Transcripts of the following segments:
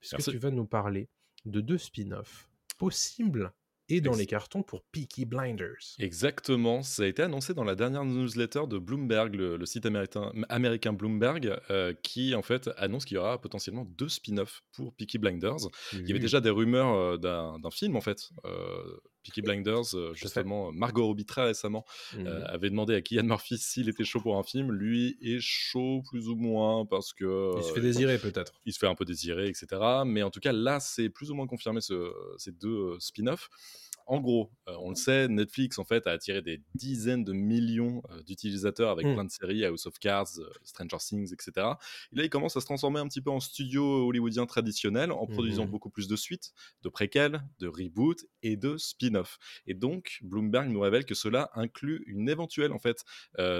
puisque tu vas nous parler de deux spin-offs possibles et dans les cartons pour Peaky Blinders. Exactement, ça a été annoncé dans la dernière newsletter de Bloomberg, le, site américain, américain Bloomberg, euh, qui en fait annonce qu'il y aura potentiellement deux spin-offs pour Peaky Blinders. Il y avait déjà des rumeurs euh, d'un film en fait. Euh, Peaky Blinders, justement, Margot Robbie très récemment mmh avait demandé à Killian Murphy s'il était chaud pour un film. Lui est chaud plus ou moins parce que il se fait désirer peut-être. Il se fait un peu désirer, etc. Mais en tout cas là, c'est plus ou moins confirmé ce, ces deux spin-offs en gros, euh, on le sait, Netflix en fait a attiré des dizaines de millions euh, d'utilisateurs avec mmh. plein de séries, House of Cards, euh, Stranger Things, etc. Et là, il commence à se transformer un petit peu en studio hollywoodien traditionnel en produisant mmh. beaucoup plus de suites, de préquels, de reboots et de spin-off. Et donc, Bloomberg nous révèle que cela inclut une éventuelle en fait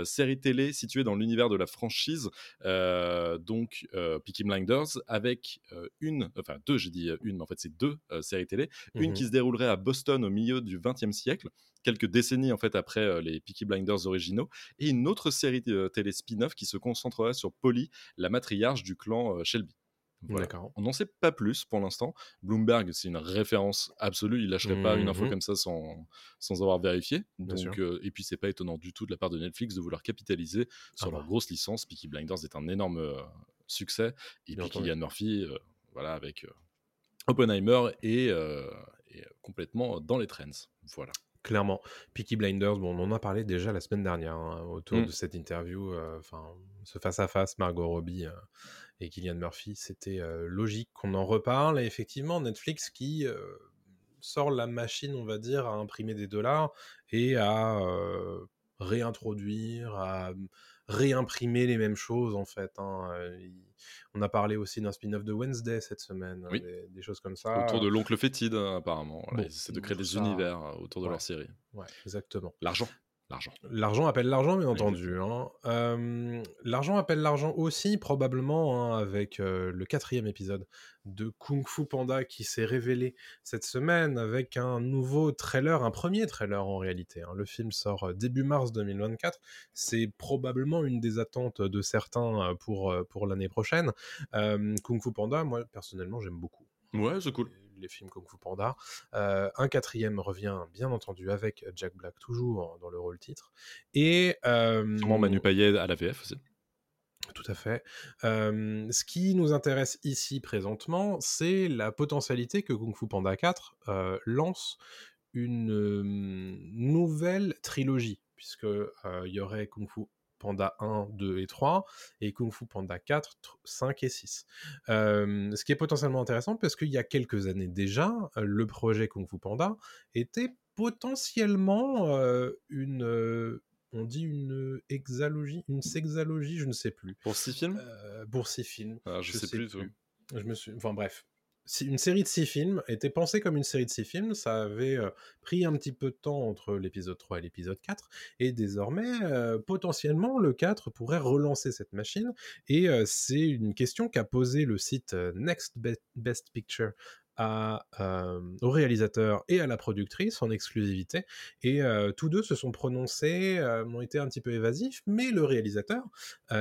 série télé située dans l'univers de la franchise, donc Peaky Blinders, avec une, enfin deux, j'ai dit une, mais en fait c'est deux séries télé, une mmh qui se déroulerait à Boston au milieu du XXe siècle, quelques décennies en fait après euh, les Peaky Blinders originaux, et une autre série de télé spin-off qui se concentrerait sur Polly, la matriarche du clan euh, Shelby. On n'en sait pas plus pour l'instant. Bloomberg, c'est une référence absolue. Il lâcherait pas une info mmh comme ça sans, sans avoir vérifié. Donc, euh, et puis, c'est pas étonnant du tout de la part de Netflix de vouloir capitaliser sur ah leur bah. grosse licence. Peaky Blinders est un énorme succès. Et puis, Kylian Murphy, voilà, avec Oppenheimer et, complètement dans les trends. Voilà. Clairement. Peaky Blinders, bon, on en a parlé déjà la semaine dernière hein, autour mmh. de cette interview. Euh, enfin, ce face-à-face, Margot Robbie euh, et Killian Murphy, c'était euh, logique qu'on en reparle. Et effectivement, Netflix qui sort la machine, on va dire, à imprimer des dollars et à réintroduire, à réimprimer les mêmes choses en fait. Hein. On a parlé aussi d'un spin-off de Wednesday cette semaine, des, choses comme ça. Autour de l'oncle fétide, apparemment. c'est de créer des univers autour de leur série. Ouais, exactement. L'argent. L'argent. L'argent appelle l'argent, bien entendu. Hein. l'argent appelle l'argent aussi, probablement, hein, avec le quatrième épisode de Kung Fu Panda qui s'est révélé cette semaine avec un nouveau trailer, un premier trailer en réalité. Hein. Le film sort début mars 2024. C'est probablement une des attentes de certains pour, pour l'année prochaine. Kung Fu Panda, moi, personnellement, j'aime beaucoup. Ouais, c'est cool les films Kung Fu Panda. Euh, un quatrième revient, bien entendu, avec Jack Black toujours dans le rôle titre. Et. Euh, Sûrement Manu Payet à la VF aussi. Tout à fait. Euh, ce qui nous intéresse ici présentement, c'est la potentialité que Kung Fu Panda 4 lance une nouvelle trilogie, puisque il y aurait Kung Fu Panda 1, 2 et 3, et Kung Fu Panda 4, 5 et 6. ce qui est potentiellement intéressant parce qu'il y a quelques années déjà, le projet Kung Fu Panda était potentiellement une... on dit une exalogie, une sexalogie, je ne sais plus. Pour six films? Pour six films. Ah, je, sais, plus. plus. Je me suis... Enfin bref, une série de six films était pensée comme une série de six films. Ça avait euh, pris un petit peu de temps entre l'épisode 3 et l'épisode 4. Et désormais, euh, potentiellement, le 4 pourrait relancer cette machine. Et euh, c'est une question qu'a posé le site Next Best Picture à, au réalisateur et à la productrice en exclusivité. Et tous deux se sont prononcés, ont été un petit peu évasifs, mais le réalisateur,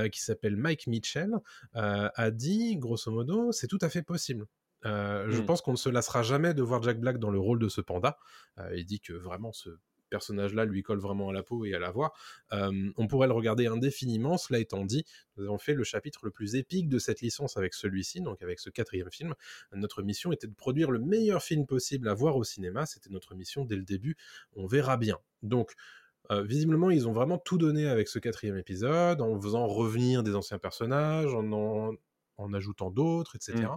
qui s'appelle Mike Mitchell, a dit, grosso modo, c'est tout à fait possible. Euh, je mmh. pense qu'on ne se lassera jamais de voir Jack Black dans le rôle de ce panda. Euh, il dit que vraiment ce personnage-là lui colle vraiment à la peau et à la voix. on pourrait le regarder indéfiniment. Cela étant dit, nous avons fait le chapitre le plus épique de cette licence avec celui-ci, donc avec ce quatrième film. Notre mission était de produire le meilleur film possible à voir au cinéma. C'était notre mission dès le début. On verra bien. Donc, visiblement, ils ont vraiment tout donné avec ce quatrième épisode, en faisant revenir des anciens personnages, en, en, en ajoutant d'autres, etc.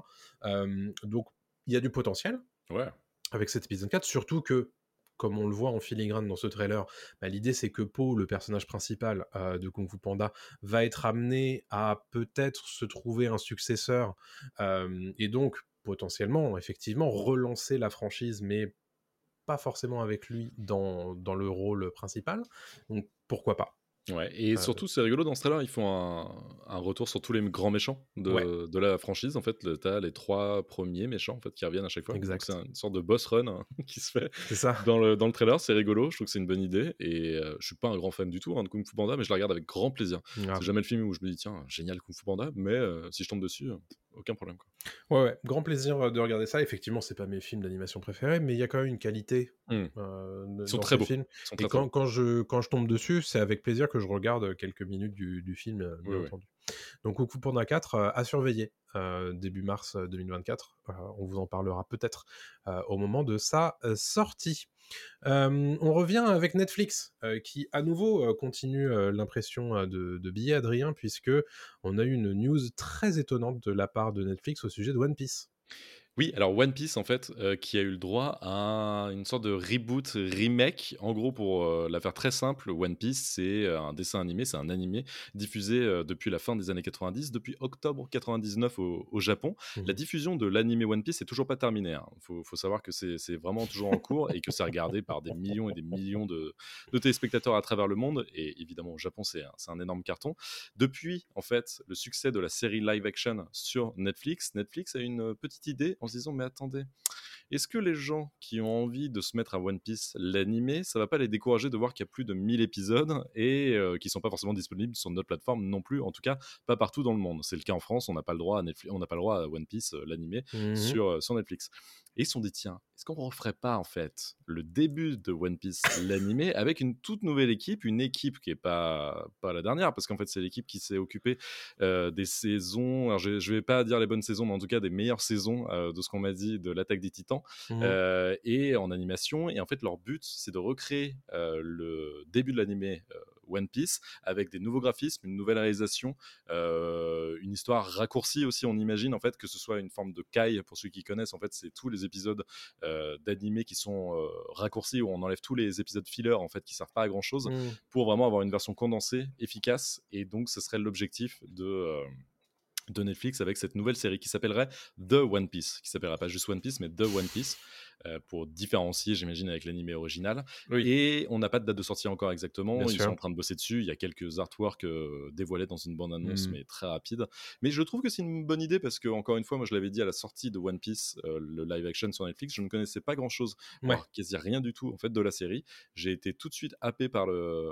Mmh. donc, il y a du potentiel ouais. avec cet épisode 4, surtout que, comme on le voit en filigrane dans ce trailer, bah, l'idée c'est que Po, le personnage principal de Kung Fu Panda, va être amené à peut-être se trouver un successeur, et donc potentiellement, effectivement, relancer la franchise, mais pas forcément avec lui dans, dans le rôle principal. Donc pourquoi pas Ouais, et surtout, c'est rigolo dans ce trailer, ils font un, un, retour sur tous les grands méchants de, de la franchise. En fait, tu as les trois premiers méchants en fait, qui reviennent à chaque fois. Exact. C'est une sorte de boss run hein, qui se fait ça. Dans, le, dans le trailer. C'est rigolo, je trouve que c'est une bonne idée. Et je suis pas un grand fan du tout hein, de Kung Fu Panda, mais je la regarde avec grand plaisir. C'est jamais le film où je me dis, tiens, génial Kung Fu Panda, mais si je tombe dessus, aucun problème. Quoi. Ouais, ouais, grand plaisir de regarder ça. Effectivement, c'est pas mes films d'animation préférés, mais il y a quand même une qualité. Mmh. Ils sont très beaux. Films. et quand, quand, je, quand je tombe dessus, c'est avec plaisir que je regarde quelques minutes du, du film, bien entendu. Donc, au coup Panda 4 à surveiller début mars 2024. on vous en parlera peut-être au moment de sa sortie. On revient avec Netflix, qui à nouveau continue l'impression de, de Adrien, puisque on a eu une news très étonnante de la part de Netflix au sujet de One Piece. Oui, alors One Piece, en fait, euh, qui a eu le droit à une sorte de reboot, remake. En gros, pour euh, la faire très simple, One Piece, c'est euh, un dessin animé, c'est un animé diffusé depuis la fin des années 90, depuis octobre 99 au, Japon. Mmh la diffusion de l'animé One Piece n'est toujours pas terminée. Il hein. faut, savoir que c'est vraiment toujours en cours et que c'est regardé par des millions et des millions de, téléspectateurs à travers le monde. Et évidemment, au Japon, c'est un, un énorme carton. Depuis, en fait, le succès de la série live action sur Netflix, Netflix a une petite idée en se disant mais attendez, est-ce que les gens qui ont envie de se mettre à One Piece l'animé, ça va pas les décourager de voir qu'il y a plus de 1000 épisodes et euh, qui sont pas forcément disponibles sur notre plateforme non plus, en tout cas pas partout dans le monde? C'est le cas en France, on n'a pas le droit à Netflix, on n'a pas le droit à One Piece euh, l'animé mmh sur, euh, sur Netflix. Et ils se sont dit, tiens, est-ce qu'on ne referait pas en fait le début de One Piece l'animé avec une toute nouvelle équipe, une équipe qui n'est pas, pas la dernière, parce qu'en fait c'est l'équipe qui s'est occupée euh, des saisons, alors je ne vais pas dire les bonnes saisons, mais en tout cas des meilleures saisons euh, de ce qu'on m'a dit de l'attaque des titans, mmh euh, et en animation. Et en fait leur but c'est de recréer le début de l'animé One Piece avec des nouveaux graphismes, une nouvelle réalisation, euh, une histoire raccourcie aussi. On imagine en fait que ce soit une forme de kai pour ceux qui connaissent. En fait, c'est tous les épisodes euh, d'animé qui sont euh, raccourcis où on enlève tous les épisodes filler en fait qui servent pas à grand chose mmh. pour vraiment avoir une version condensée, efficace. Et donc, ce serait l'objectif de de Netflix avec cette nouvelle série qui s'appellerait The One Piece, qui s'appellera pas juste One Piece, mais The One Piece, euh, pour différencier, j'imagine, avec l'animé original. Et on n'a pas de date de sortie encore exactement. Ils sont en train de bosser dessus. Il y a quelques artworks euh, dévoilés dans une bande-annonce, mmh. mais très rapide. Mais je trouve que c'est une bonne idée parce que, encore une fois, moi je l'avais dit à la sortie de One Piece, euh, le live action sur Netflix, je ne connaissais pas grand-chose, quasi rien du tout en fait de la série. J'ai été tout de suite happé par le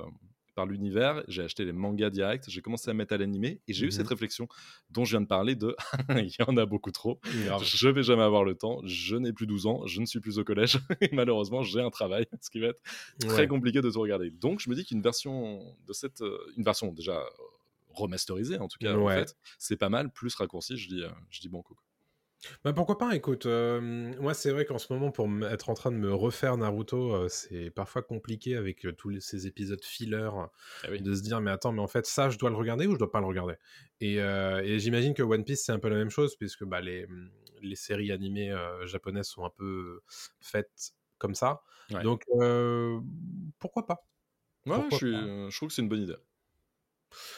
par l'univers, j'ai acheté les mangas directs, j'ai commencé à mettre à l'animé et j'ai eu cette mmh réflexion dont je viens de parler de il y en a beaucoup trop, je vais jamais avoir le temps, je n'ai plus 12 ans, je ne suis plus au collège et malheureusement j'ai un travail, ce qui va être très compliqué de tout regarder. Donc je me dis qu'une version de cette, euh, une version déjà remasterisée en tout cas, en fait, c'est pas mal, plus raccourci, je dis, euh, je dis bon coup. Bah, pourquoi pas, écoute, moi c'est vrai qu'en ce moment pour être en train de me refaire Naruto, c'est parfois compliqué avec, tous ces épisodes filler, ah de se dire: «Mais attends, mais en fait ça je dois le regarder ou je dois pas le regarder?» et j'imagine que One Piece c'est un peu la même chose puisque, bah, les, mmh, les séries animées, japonaises sont un peu faites comme ça, donc pourquoi pas? Ouais, je suis, je trouve que c'est une bonne idée.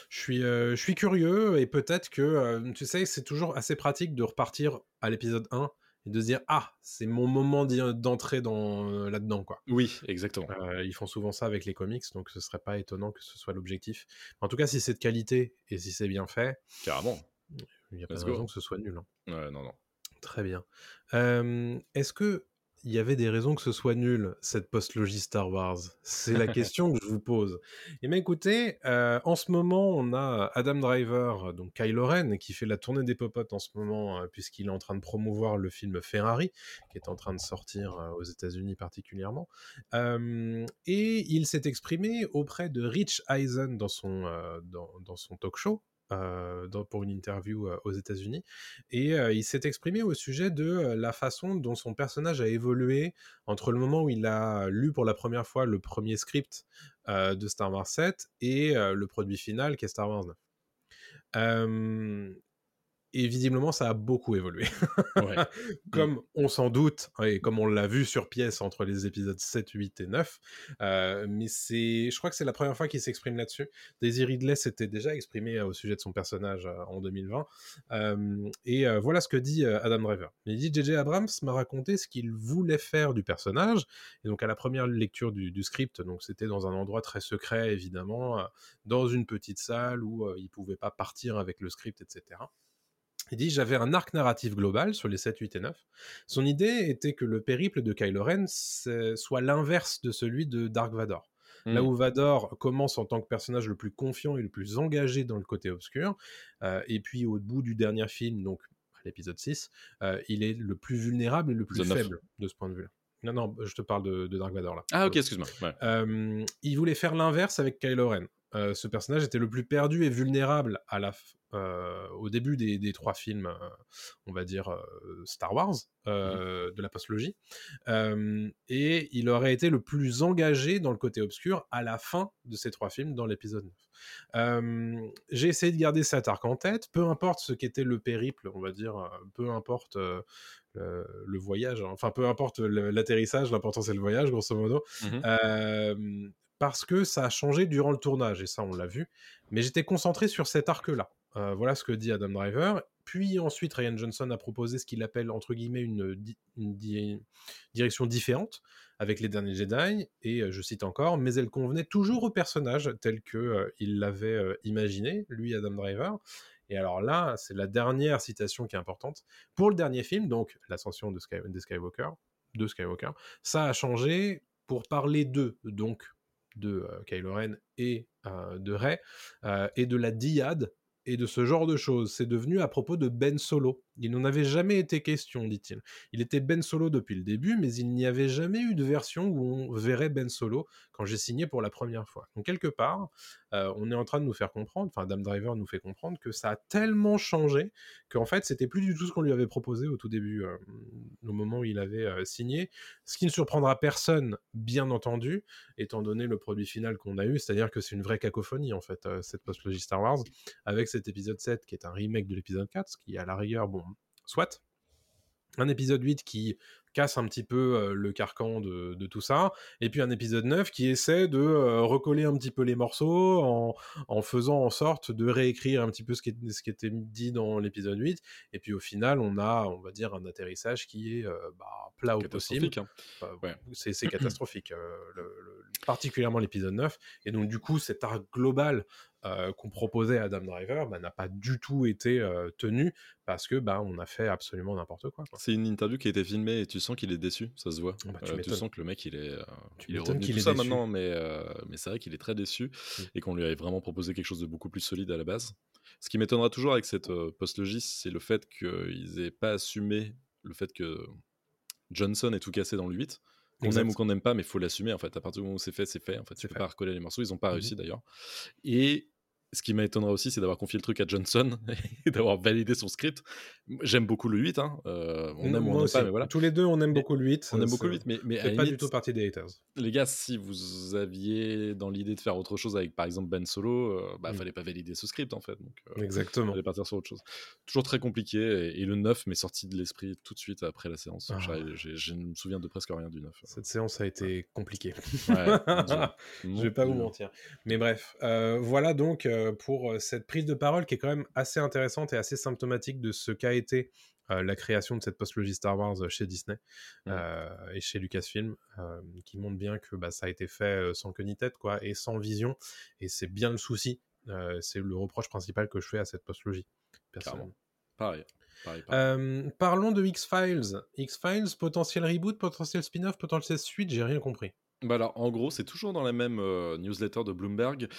Je suis, je suis curieux et peut-être que, tu sais, c'est toujours assez pratique de repartir à l'épisode 1 et de se dire ah c'est mon moment d'entrer dans là-dedans quoi. Oui exactement. ils font souvent ça avec les comics donc ce serait pas étonnant que ce soit l'objectif. En tout cas si c'est de qualité et si c'est bien fait. Carrément. Il n'y a pas de raison que ce soit nul. Hein. Ouais non non. Très bien. Est-ce que il y avait des raisons que ce soit nul, cette post-logie Star Wars C'est la question que je vous pose. Eh bien écoutez, euh, en ce moment, on a Adam Driver, donc Kylo Ren, qui fait la tournée des popotes en ce moment, euh, puisqu'il est en train de promouvoir le film Ferrari, qui est en train de sortir euh, aux États-Unis particulièrement. et il s'est exprimé auprès de Rich Eisen dans son, dans son talk show, euh, pour une interview euh, aux États-Unis. Et euh, il s'est exprimé au sujet de la façon dont son personnage a évolué entre le moment où il a lu pour la première fois le premier script de Star Wars 7 et le produit final qui est Star Wars 9. Et visiblement, ça a beaucoup évolué. comme on s'en doute, et comme on l'a vu sur pièce entre les épisodes 7, 8 et 9. Euh, mais c'est, je crois que c'est la première fois qu'il s'exprime là-dessus. Daisy Ridley s'était déjà exprimé euh, au sujet de son personnage euh, en 2020. et voilà ce que dit Adam Driver. Il dit J.J. Abrams m'a raconté ce qu'il voulait faire du personnage. Et donc, à la première lecture du, du script, donc c'était dans un endroit très secret, évidemment, dans une petite salle où il pouvait pas partir avec le script, etc. Il dit J'avais un arc narratif global sur les 7, 8 et 9. Son idée était que le périple de Kylo Ren soit l'inverse de celui de Dark Vador. Là mmh. où Vador commence en tant que personnage le plus confiant et le plus engagé dans le côté obscur, euh, et puis au bout du dernier film, donc l'épisode 6, euh, il est le plus vulnérable et le plus faible de ce point de vue-là. Non, non, je te parle de, Dark Vador là. Ah ok, excuse-moi. Euh, il voulait faire l'inverse avec Kylo Ren. Ce personnage était le plus perdu et vulnérable à la, euh, au début des, trois films, euh, on va dire euh, Star Wars, mmh de la postlogie, et il aurait été le plus engagé dans le côté obscur à la fin de ces trois films, dans l'épisode 9. J'ai essayé de garder cet arc en tête, peu importe ce qu'était le périple, on va dire, peu importe le, voyage, hein, enfin peu importe l'atterrissage, l'important c'est le voyage, grosso modo. Mmh parce que ça a changé durant le tournage, et ça on l'a vu, mais j'étais concentré sur cet arc-là. Euh, voilà ce que dit Adam Driver. Puis ensuite, Ryan Johnson a proposé ce qu'il appelle, entre guillemets, une, direction différente avec les derniers Jedi, et euh, je cite encore, mais elle convenait toujours au personnage tel que euh, il l'avait imaginé, lui, Adam Driver. Et alors là, c'est la dernière citation qui est importante. Pour le dernier film, donc l'ascension de, Skywalker, de Skywalker, ça a changé pour parler d'eux, donc de Kylo Ren et de Rey, et de la dyade et de ce genre de choses. C'est devenu à propos de Ben Solo. Il n'en avait jamais été question, dit-il. Il était Ben Solo depuis le début, mais il n'y avait jamais eu de version où on verrait Ben Solo quand j'ai signé pour la première fois. Donc quelque part, euh, on est en train de nous faire comprendre, enfin Dame Driver nous fait comprendre que ça a tellement changé qu'en fait c'était plus du tout ce qu'on lui avait proposé au tout début, euh, au moment où il avait euh, signé. Ce qui ne surprendra personne, bien entendu, étant donné le produit final qu'on a eu, c'est-à-dire que c'est une vraie cacophonie en fait, cette postlogie Star Wars, avec cet épisode 7 qui est un remake de l'épisode 4, ce qui à la rigueur, bon, soit. Un épisode 8 qui casse un petit peu le carcan de, tout ça, et puis un épisode 9 qui essaie de recoller un petit peu les morceaux en, faisant en sorte de réécrire un petit peu ce qui, ce qui était dit dans l'épisode 8, et puis au final on a, on va dire, un atterrissage qui est bah, plat au possible. Hein. C'est catastrophique, particulièrement l'épisode 9, et donc du coup cet arc global euh, qu'on proposait à Adam Driver bah, n'a pas du tout été euh, tenu parce que bah, on a fait absolument n'importe quoi. C'est une interview qui a été filmée et tu sens qu'il est déçu, ça se voit. Bah, tu, euh, sens que le mec il est, il est revenu tout ça maintenant, mais, mais c'est vrai qu'il est très déçu mmh. et qu'on lui avait vraiment proposé quelque chose de beaucoup plus solide à la base. Ce qui m'étonnera toujours avec cette post-logie, c'est le fait qu'ils aient pas assumé le fait que Johnson ait tout cassé dans le 8 qu'on aime ou qu'on n'aime pas, mais il faut l'assumer en fait. À partir du moment où c'est fait, c'est fait. En fait, tu peux pas recoller les morceaux. Ils n'ont pas mmh réussi d'ailleurs. Et ce qui m'étonnera aussi, c'est d'avoir confié le truc à Johnson et d'avoir validé son script. J'aime beaucoup le 8, hein. Euh, on aime ou on n'aime pas, mais voilà. Tous les deux, on aime beaucoup le 8. On aime beaucoup le 8, mais, mais pas du tout partie des haters. Les gars, si vous aviez dans l'idée de faire autre chose avec, par exemple, Ben Solo, euh, bah, mm. fallait pas valider ce script, en fait. Donc, euh, Exactement. Fallait partir sur autre chose. Toujours très compliqué, et, le 9 m'est sorti de l'esprit tout de suite après la séance. Ah. Je ne me souviens de presque rien du 9. Cette séance a été compliquée. Ouais, je vais pas vous mentir. Mais bref, voilà donc pour cette prise de parole qui est quand même assez intéressante et assez symptomatique de ce qu'a été euh, la création de cette postlogie Star Wars euh, chez Disney euh, et chez Lucasfilm, qui montre bien que bah, ça a été fait sans queue ni tête, quoi, et sans vision. Et c'est bien le souci. c'est le reproche principal que je fais à cette postlogie, personnellement. Pareil. parlons de X-Files. X-Files, potentiel reboot, potentiel spin-off, potentiel suite, j'ai rien compris. Bah alors, en gros, c'est toujours dans la même newsletter de Bloomberg.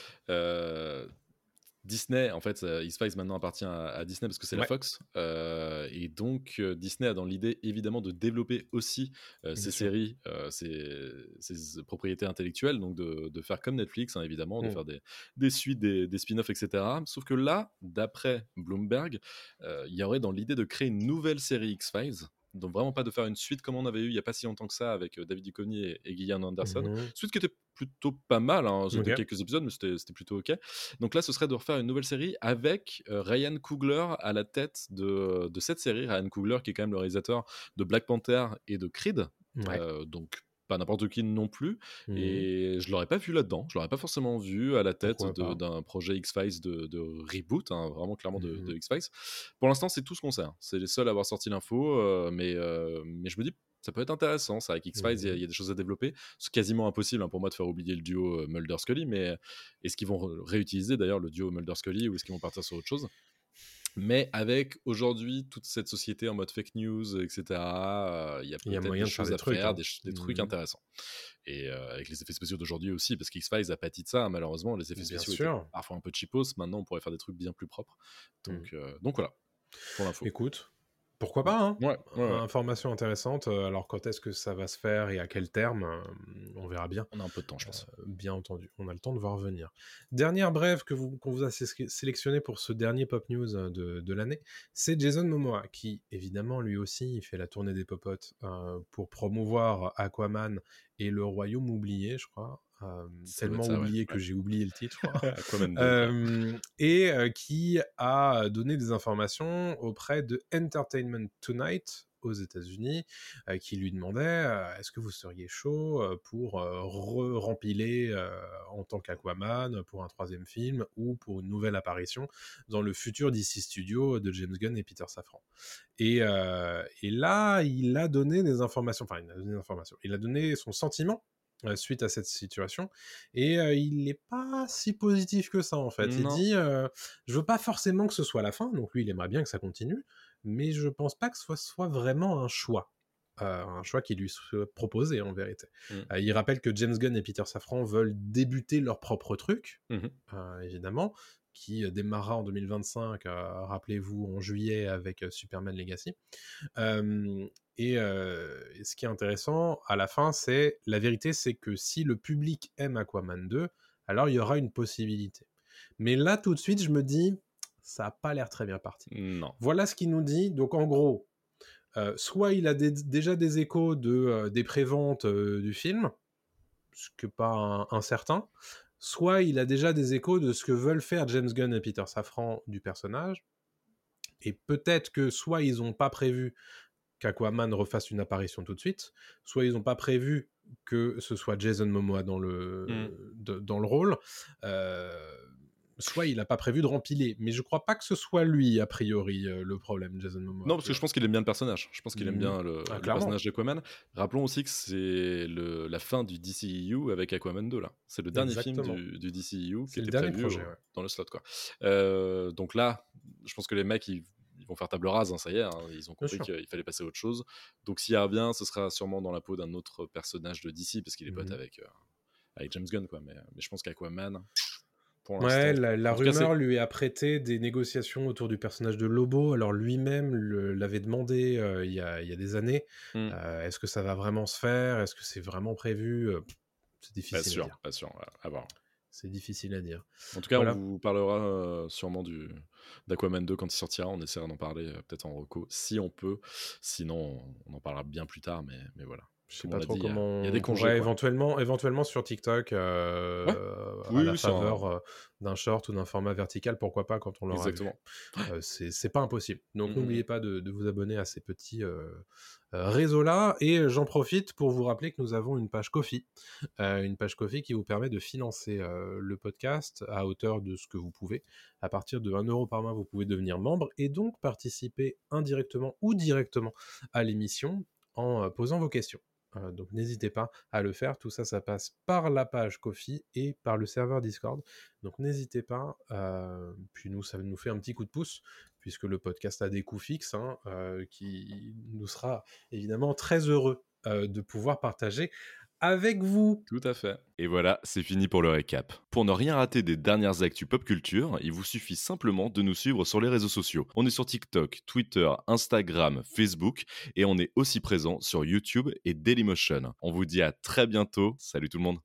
Disney, en fait, X-Files maintenant appartient à, Disney parce que c'est la Fox. Euh, et donc, euh, Disney a dans l'idée, évidemment, de développer aussi euh, ses séries, ses, propriétés intellectuelles, donc de, faire comme Netflix, hein, évidemment, de mmh. faire des, suites, des, des spin-offs, etc. Sauf que là, d'après Bloomberg, il y aurait dans l'idée de créer une nouvelle série X-Files donc vraiment pas de faire une suite comme on avait eu il y a pas si longtemps que ça avec David Duchovny et, et Gillian Anderson. Mmh suite qui était plutôt pas mal, hein. c'était quelques épisodes, mais c'était plutôt ok. Donc là, ce serait de refaire une nouvelle série avec Ryan Coogler à la tête de, de, cette série. Ryan Coogler, qui est quand même le réalisateur de Black Panther et de Creed. donc pas n'importe qui non plus. Mmh et je l'aurais pas vu là-dedans. Je l'aurais pas forcément vu à la tête d'un projet X-Files de, de, reboot, hein, vraiment clairement de, mmh X-Files. Pour l'instant, c'est tout ce qu'on sait. Hein. C'est les seuls à avoir sorti l'info, euh, mais, euh, mais je me dis, ça peut être intéressant. Ça, avec X-Files, il y, a mmh des choses à développer. C'est quasiment impossible hein, pour moi de faire oublier le duo euh, Mulder-Scully, mais est-ce qu'ils vont réutiliser d'ailleurs le duo Mulder-Scully ou est-ce qu'ils vont partir sur autre chose? Mais avec aujourd'hui toute cette société en mode fake news, etc., il y a peut-être des choses à faire, hein. des, trucs mmh. intéressants. Et avec les effets spéciaux d'aujourd'hui aussi, parce qu'X-Files a pâti de ça, malheureusement, les effets spéciaux étaient parfois un peu cheapos. Maintenant, on pourrait faire des trucs bien plus propres. Mmh. Donc, donc voilà, pour l'info. Écoute, pourquoi pas hein ouais, Information intéressante. Euh, alors, quand est-ce que ça va se faire et à quel terme euh, On verra bien. On a un peu de temps, je pense. Euh, bien entendu. On a le temps de voir venir. Dernière brève que vous, qu'on vous a sélectionné pour ce dernier Pop News de, de l'année, c'est Jason Momoa, qui, évidemment, lui aussi, il fait la tournée des popotes pour promouvoir Aquaman et le Royaume oublié, je crois tellement oublié que j'ai oublié le titre, et qui a donné des informations auprès de Entertainment Tonight aux États-Unis, qui lui demandait est-ce que vous seriez chaud pour rempiler en tant qu'Aquaman pour un troisième film ou pour une nouvelle apparition dans le futur DC Studio de James Gunn et Peter Safran? Et, et là, il a donné des informations, enfin, il a donné des informations, il a donné son sentiment euh, suite à cette situation. Et euh, il n'est pas si positif que ça, en fait. Il dit euh, Je veux pas forcément que ce soit la fin, donc lui, il aimerait bien que ça continue, mais je pense pas que ce soit, vraiment un choix. un choix qui lui soit proposé en vérité. Mmh. il rappelle que James Gunn et Peter Safran veulent débuter leur propre truc, mmh évidemment, qui démarra en 2025, rappelez-vous, en juillet avec Superman Legacy. Et, ce qui est intéressant à la fin, c'est la vérité, c'est que si le public aime Aquaman 2, alors il y aura une possibilité. Mais là, tout de suite, je me dis, ça n'a pas l'air très bien parti. Non. Voilà ce qu'il nous dit. Donc en gros, soit il a déjà des échos de, des préventes du film, ce que pas incertain, soit il a déjà des échos de ce que veulent faire James Gunn et Peter Safran du personnage, et peut-être que soit ils n'ont pas prévu qu'Aquaman refasse une apparition tout de suite, soit ils n'ont pas prévu que ce soit Jason Momoa dans le, mmh. dans le rôle, euh, soit il n'a pas prévu de rempiler. Mais je crois pas que ce soit lui, a priori, euh, le problème, Jason Momoa. Non, parce que je pense qu'il aime bien le personnage. Je pense qu'il aime mmh. bien le, ah, personnage d'Aquaman. Rappelons aussi que c'est la fin du DCEU avec Aquaman 2, là. C'est le dernier film du, du DCEU qui était prévu dans le slot, quoi. Euh, donc là, je pense que les mecs, ils ils vont faire table rase, hein, ça y est, hein, ils ont compris qu'il fallait passer à autre chose. Donc s'il revient, ce sera sûrement dans la peau d'un autre personnage de DC, parce qu'il est pote mmh avec, euh, avec James Gunn, quoi. Mais, mais je pense qu'Aquaman, pour ouais, la, rumeur lui a prêté des négociations autour du personnage de Lobo. Alors lui-même l'avait demandé euh, il, y a, il, y a, des années. Mmh. Euh, est-ce que ça va vraiment se faire? Est-ce que c'est vraiment prévu? C'est difficile. Pas sûr, à dire. pas sûr. À voir. C'est difficile à dire. En tout cas, on vous parlera sûrement du d'Aquaman 2 quand il sortira. On essaiera d'en parler peut-être en reco si on peut. Sinon, on en parlera bien plus tard. Mais, mais voilà. Je sais pas trop comment. Il y a des congés. Éventuellement, éventuellement sur TikTok, euh, à la faveur d'un short ou d'un format vertical, pourquoi pas quand on l'aura Exactement. Euh, c'est pas impossible. Donc mmh n'oubliez pas de, vous abonner à ces petits réseaux-là. Et j'en profite pour vous rappeler que nous avons une page Kofi. une page Kofi qui vous permet de financer le podcast à hauteur de ce que vous pouvez. À partir de 1 euro par mois, vous pouvez devenir membre et donc participer indirectement ou directement à l'émission en posant vos questions donc n'hésitez pas à le faire. Tout ça, ça passe par la page Kofi et par le serveur Discord. Donc n'hésitez pas. puis nous, ça nous fait un petit coup de pouce puisque le podcast a des coûts fixes, hein, qui nous sera évidemment très heureux de pouvoir partager avec vous. Tout à fait. Et voilà, c'est fini pour le récap. Pour ne rien rater des dernières actus pop culture, il vous suffit simplement de nous suivre sur les réseaux sociaux. On est sur TikTok, Twitter, Instagram, Facebook et on est aussi présent sur YouTube et Dailymotion. On vous dit à très bientôt. Salut tout le monde.